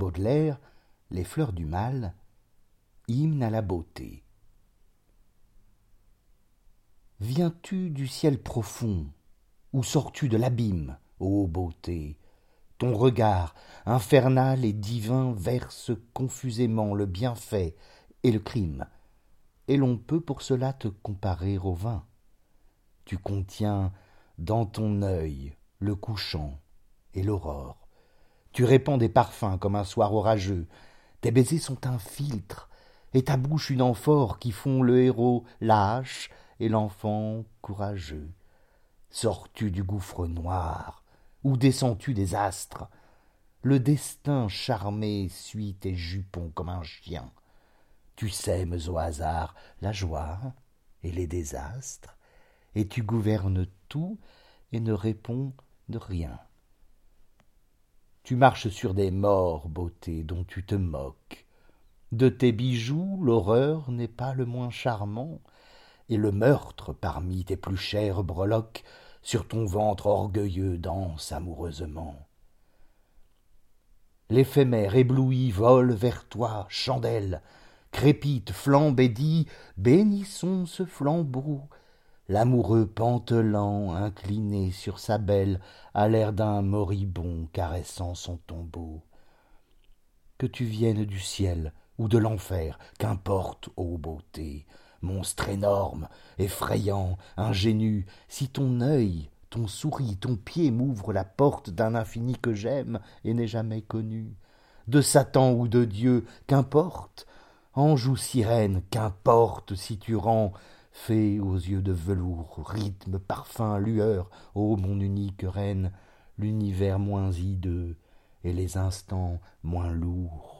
Baudelaire, Les fleurs du mal, hymne à la beauté. Viens-tu du ciel profond, ou sors-tu de l'abîme, ô beauté? Ton regard infernal et divin verse confusément le bienfait et le crime, et l'on peut pour cela te comparer au vin. Tu contiens dans ton œil le couchant et l'aurore. Tu répands des parfums comme un soir orageux. Tes baisers sont un filtre, et ta bouche une amphore qui font le héros lâche et l'enfant courageux. Sors-tu du gouffre noir, ou descends-tu des astres? Le destin charmé suit tes jupons comme un chien. Tu sèmes au hasard la joie et les désastres, et tu gouvernes tout et ne réponds de rien. Tu marches sur des morts, beauté, dont tu te moques. De tes bijoux, l'horreur n'est pas le moins charmant, et le meurtre, parmi tes plus chères breloques, sur ton ventre orgueilleux danse amoureusement. L'éphémère ébloui vole vers toi, chandelle, crépite, flambe et dit Bénissons ce flambeau, l'amoureux pantelant incliné sur sa belle a l'air d'un moribond caressant son tombeau. Que tu viennes du ciel ou de l'enfer qu'importe ô beauté monstre énorme effrayant ingénu si ton œil ton souris ton pied m'ouvre la porte d'un infini que j'aime et n'ai jamais connu de satan ou de dieu qu'importe ange ou sirène qu'importe si tu rends Fée aux yeux de velours, rythme, parfum, lueur, ô mon unique reine, l'univers moins hideux et les instants moins lourds.